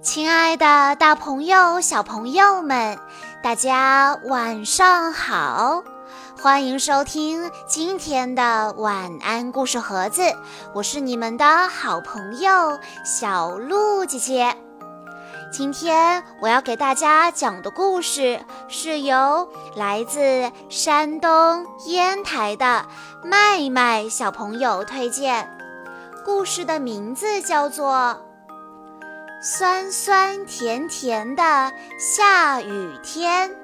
亲爱的，大朋友、小朋友们，大家晚上好！欢迎收听今天的晚安故事盒子，我是你们的好朋友小鹿姐姐。今天我要给大家讲的故事是由来自山东烟台的麦麦小朋友推荐，故事的名字叫做。酸酸甜甜的下雨天，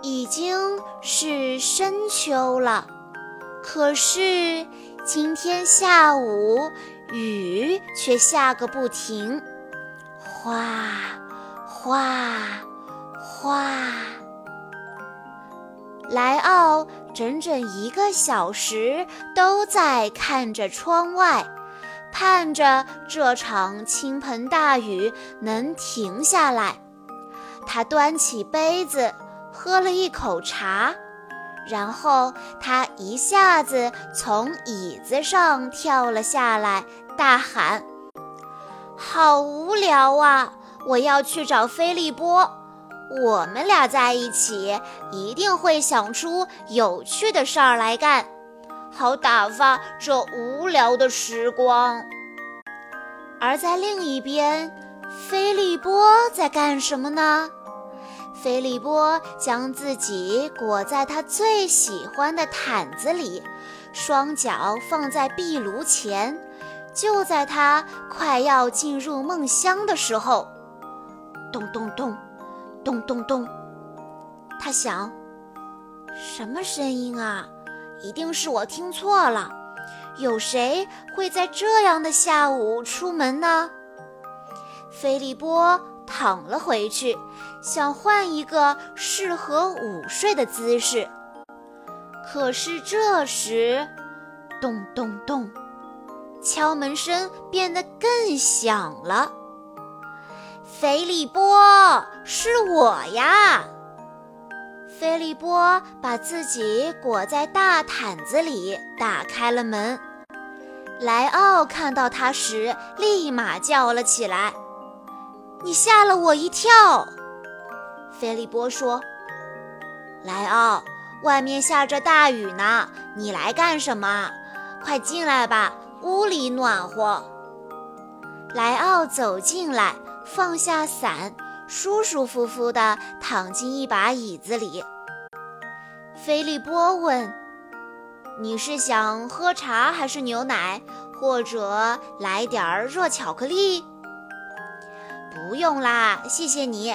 已经是深秋了，可是今天下午雨却下个不停，哗哗哗。莱奥整整一个小时都在看着窗外。盼着这场倾盆大雨能停下来，他端起杯子喝了一口茶，然后他一下子从椅子上跳了下来，大喊：“好无聊啊！我要去找菲利波，我们俩在一起一定会想出有趣的事儿来干。”好打发这无聊的时光。而在另一边，菲利波在干什么呢？菲利波将自己裹在他最喜欢的毯子里，双脚放在壁炉前。就在他快要进入梦乡的时候，咚咚咚，咚咚咚，他想：什么声音啊？一定是我听错了，有谁会在这样的下午出门呢？菲利波躺了回去，想换一个适合午睡的姿势。可是这时，咚咚咚，敲门声变得更响了。菲利波，是我呀。菲利波把自己裹在大毯子里，打开了门。莱奥看到他时，立马叫了起来：“你吓了我一跳！”菲利波说：“莱奥，外面下着大雨呢，你来干什么？快进来吧，屋里暖和。”莱奥走进来，放下伞。舒舒服服地躺进一把椅子里。菲利波问：“你是想喝茶还是牛奶，或者来点儿热巧克力？”“不用啦，谢谢你。”“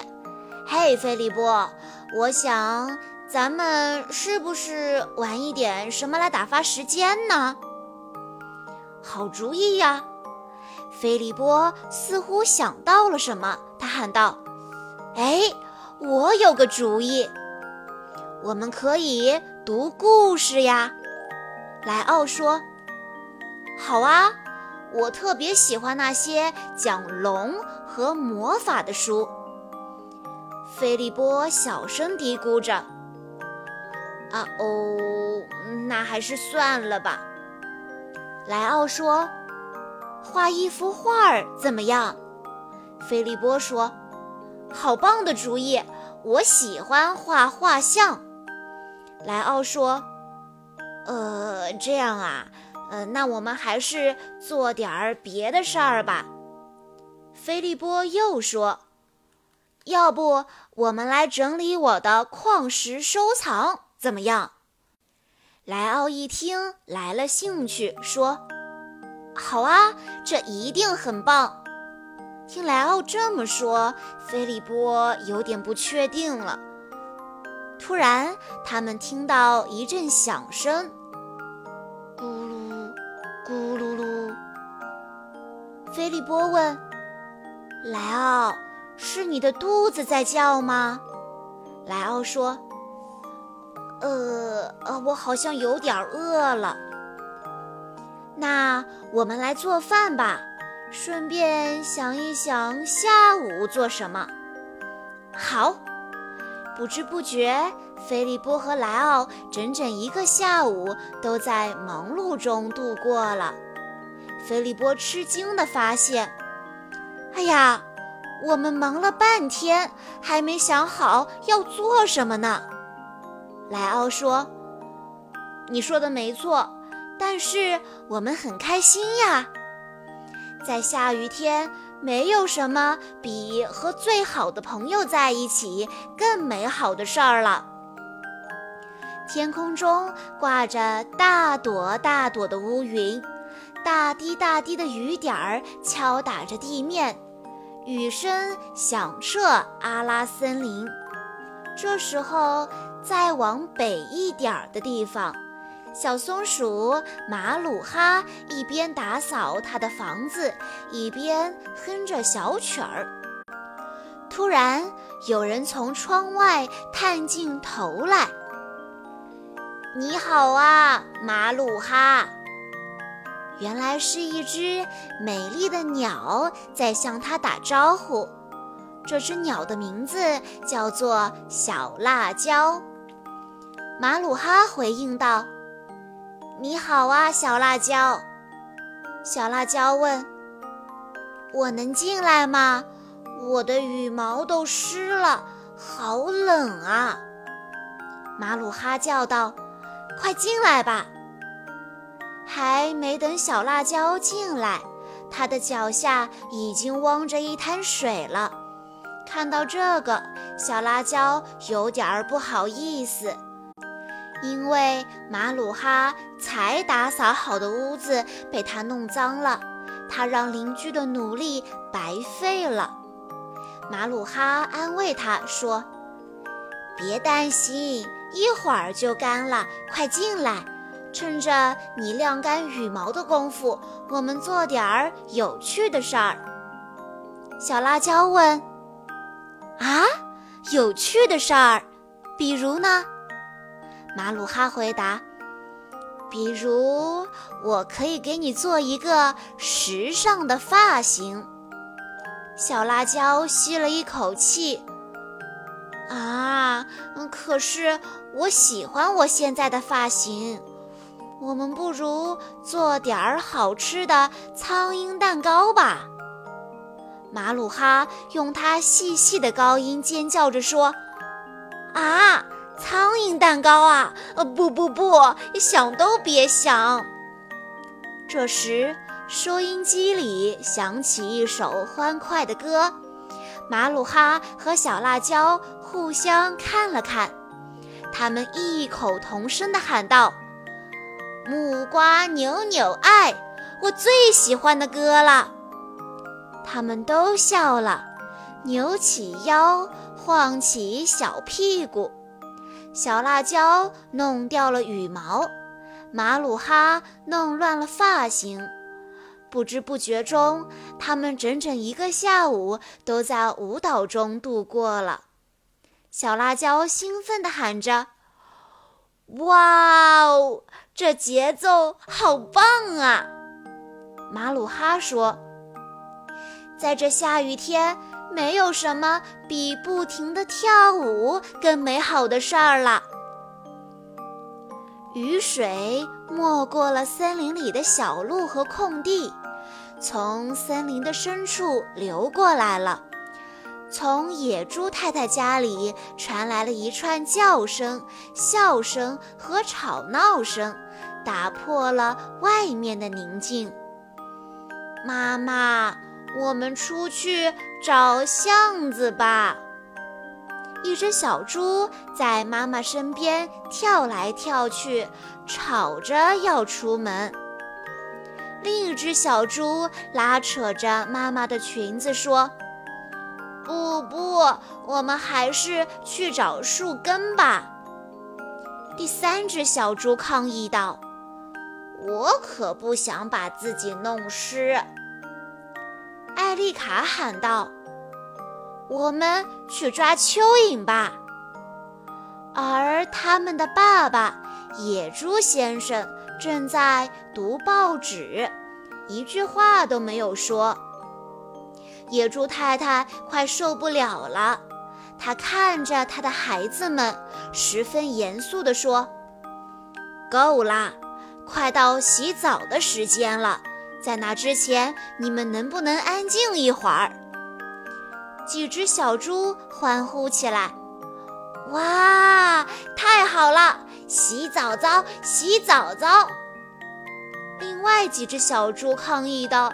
嘿，菲利波，我想咱们是不是玩一点什么来打发时间呢？”“好主意呀！”菲利波似乎想到了什么，他喊道。哎，我有个主意，我们可以读故事呀。莱奥说：“好啊，我特别喜欢那些讲龙和魔法的书。”菲利波小声嘀咕着：“啊哦，那还是算了吧。”莱奥说：“画一幅画儿怎么样？”菲利波说。好棒的主意！我喜欢画画像。莱奥说：“呃，这样啊，呃，那我们还是做点儿别的事儿吧。”菲利波又说：“要不我们来整理我的矿石收藏，怎么样？”莱奥一听来了兴趣，说：“好啊，这一定很棒。”听莱奥这么说，菲利波有点不确定了。突然，他们听到一阵响声，咕噜咕噜噜。菲利波问：“莱奥，是你的肚子在叫吗？”莱奥说：“呃呃，我好像有点饿了。那我们来做饭吧。”顺便想一想下午做什么好。不知不觉，菲利波和莱奥整整一个下午都在忙碌中度过了。菲利波吃惊地发现：“哎呀，我们忙了半天，还没想好要做什么呢。”莱奥说：“你说的没错，但是我们很开心呀。在下雨天，没有什么比和最好的朋友在一起更美好的事儿了。”天空中挂着大朵大朵的乌云，大滴大滴的雨点儿敲打着地面，雨声响彻阿拉森林。这时候，再往北一点儿的地方，小松鼠马鲁哈一边打扫它的房子，一边哼着小曲儿。突然，有人从窗外探进头来。你好啊，马鲁哈！原来是一只美丽的鸟在向他打招呼。这只鸟的名字叫做小辣椒。马鲁哈回应道：“你好啊，小辣椒。”小辣椒问：“我能进来吗？我的羽毛都湿了，好冷啊！”马鲁哈叫道。快进来吧！还没等小辣椒进来，它的脚下已经汪着一滩水了。看到这个，小辣椒有点儿不好意思，因为马鲁哈才打扫好的屋子被他弄脏了，他让邻居的努力白费了。马鲁哈安慰他说：“别担心。”一会儿就干了，快进来！趁着你晾干羽毛的功夫，我们做点儿有趣的事儿。小辣椒问：“啊，有趣的事儿？比如呢？”马鲁哈回答：“比如，我可以给你做一个时尚的发型。”小辣椒吸了一口气。啊，可是我喜欢我现在的发型。我们不如做点儿好吃的苍蝇蛋糕吧？马鲁哈用他细细的高音尖叫着说：“啊，苍蝇蛋糕啊！呃，不不不，你想都别想。”这时，收音机里响起一首欢快的歌。马鲁哈和小辣椒互相看了看，他们异口同声地喊道：“木瓜扭扭爱，我最喜欢的歌了。”他们都笑了，扭起腰，晃起小屁股。小辣椒弄掉了羽毛，马鲁哈弄乱了发型。不知不觉中，他们整整一个下午都在舞蹈中度过了。小辣椒兴奋地喊着：“哇哦，这节奏好棒啊！”马鲁哈说：“在这下雨天，没有什么比不停地跳舞更美好的事儿了。”雨水没过了森林里的小路和空地，从森林的深处流过来了。从野猪太太家里传来了一串叫声、笑声和吵闹声，打破了外面的宁静。妈妈，我们出去找巷子吧。一只小猪在妈妈身边跳来跳去，吵着要出门。另一只小猪拉扯着妈妈的裙子说：“不不，我们还是去找树根吧。”第三只小猪抗议道：“我可不想把自己弄湿。”丽卡喊道。我们去抓蚯蚓吧。而他们的爸爸野猪先生正在读报纸，一句话都没有说。野猪太太快受不了了，她看着她的孩子们，十分严肃地说：“够啦，快到洗澡的时间了，在那之前，你们能不能安静一会儿？”几只小猪欢呼起来：“哇，太好了！洗澡澡，洗澡澡！”另外几只小猪抗议道：“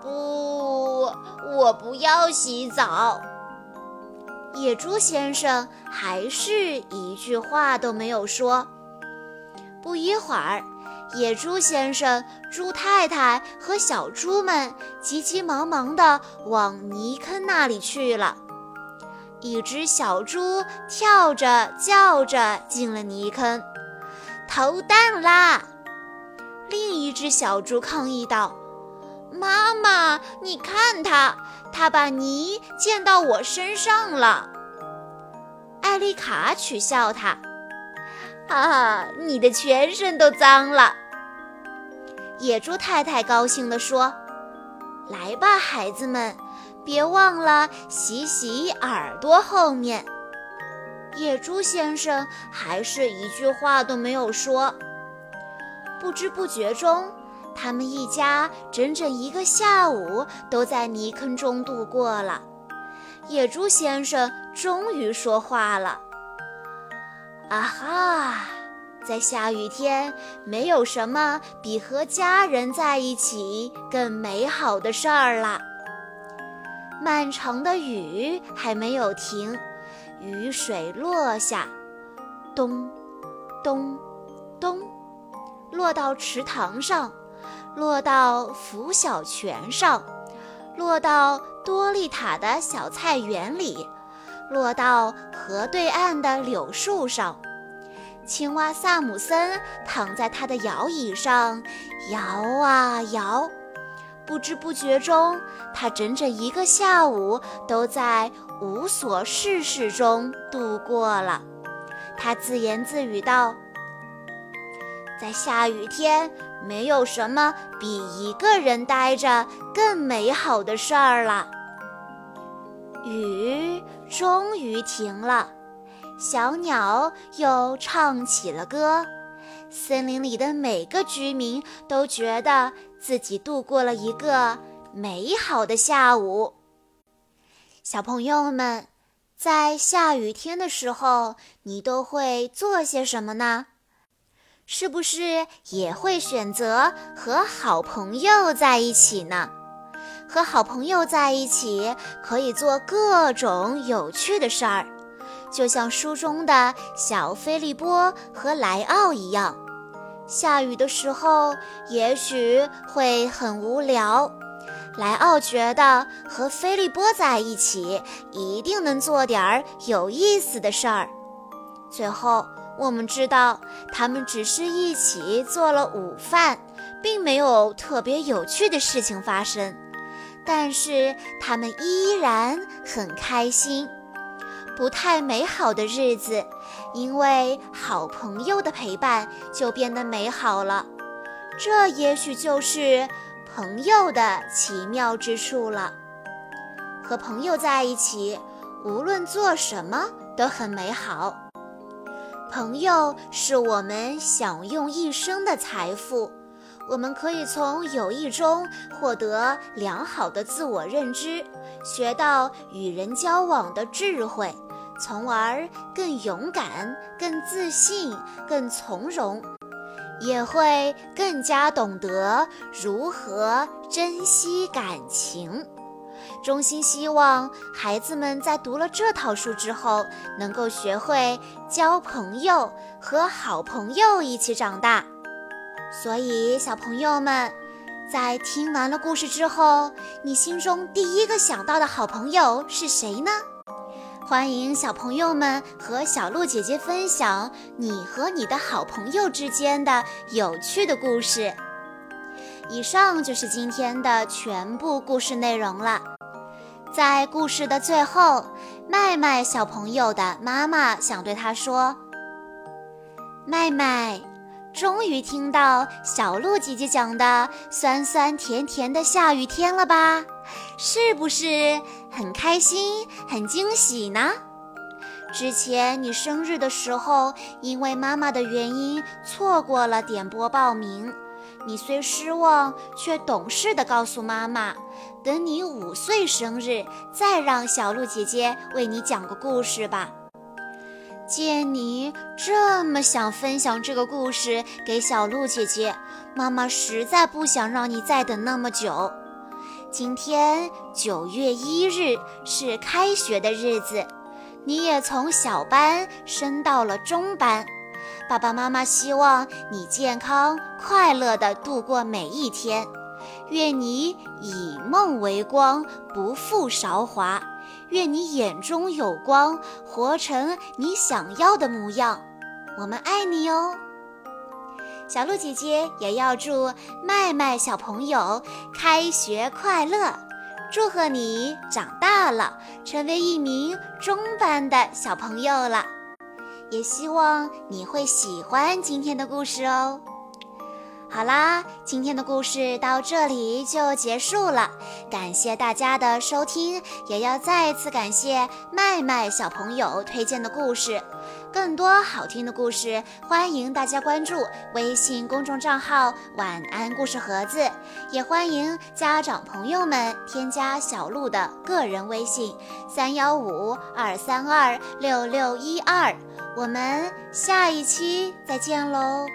不，我不要洗澡。”野猪先生还是一句话都没有说。不一会儿，野猪先生、猪太太和小猪们急急忙忙地往泥坑那里去了。一只小猪跳着叫着进了泥坑，投蛋啦！另一只小猪抗议道：“妈妈，你看它，它把泥溅到我身上了。”艾丽卡取笑他：“啊，你的全身都脏了。”野猪太太高兴地说：“来吧，孩子们，别忘了洗洗耳朵后面。”野猪先生还是一句话都没有说。不知不觉中，他们一家整整一个下午都在泥坑中度过了。野猪先生终于说话了：“啊哈，在下雨天，没有什么比和家人在一起更美好的事儿了。漫长的雨还没有停，雨水落下，咚，咚，咚。”落到池塘上，落到拂晓泉上，落到多利塔的小菜园里，落到河对岸的柳树上。青蛙萨姆森躺在他的摇椅上，摇啊摇。不知不觉中，他整整一个下午都在无所事事中度过了。他自言自语道。在下雨天，没有什么比一个人待着更美好的事儿了。雨终于停了，小鸟又唱起了歌，森林里的每个居民都觉得自己度过了一个美好的下午。小朋友们，在下雨天的时候，你都会做些什么呢？是不是也会选择和好朋友在一起呢？和好朋友在一起可以做各种有趣的事儿，就像书中的小菲利波和莱奥一样。下雨的时候也许会很无聊，莱奥觉得和菲利波在一起一定能做点儿有意思的事儿。最后。我们知道，他们只是一起做了午饭，并没有特别有趣的事情发生。但是他们依然很开心。不太美好的日子，因为好朋友的陪伴，就变得美好了。这也许就是朋友的奇妙之处了。和朋友在一起，无论做什么都很美好。朋友是我们享用一生的财富，我们可以从友谊中获得良好的自我认知，学到与人交往的智慧，从而更勇敢、更自信、更从容，也会更加懂得如何珍惜感情。衷心希望孩子们在读了这套书之后，能够学会交朋友，和好朋友一起长大。所以，小朋友们，在听完了故事之后，你心中第一个想到的好朋友是谁呢？欢迎小朋友们和小鹿姐姐分享你和你的好朋友之间的有趣的故事。以上就是今天的全部故事内容了。在故事的最后，麦麦小朋友的妈妈想对他说：“麦麦，终于听到小鹿姐姐讲的酸酸甜甜的下雨天了吧？是不是很开心、很惊喜呢？之前你生日的时候，因为妈妈的原因错过了点播报名。”你虽失望，却懂事的告诉妈妈，等你五岁生日再让小鹿姐姐为你讲个故事吧。见你这么想分享这个故事给小鹿姐姐，妈妈实在不想让你再等那么久。今天九月一日是开学的日子，你也从小班升到了中班。爸爸妈妈希望你健康快乐地度过每一天，愿你以梦为光，不负韶华。愿你眼中有光，活成你想要的模样。我们爱你哦，小鹿姐姐也要祝麦麦小朋友开学快乐，祝贺你长大了，成为一名中班的小朋友了。也希望你会喜欢今天的故事哦。好啦，今天的故事到这里就结束了，感谢大家的收听，也要再次感谢麦麦小朋友推荐的故事。更多好听的故事，欢迎大家关注微信公众账号“晚安故事盒子”，也欢迎家长朋友们添加小鹿的个人微信：三幺五二三二六六一二。我们下一期再见喽！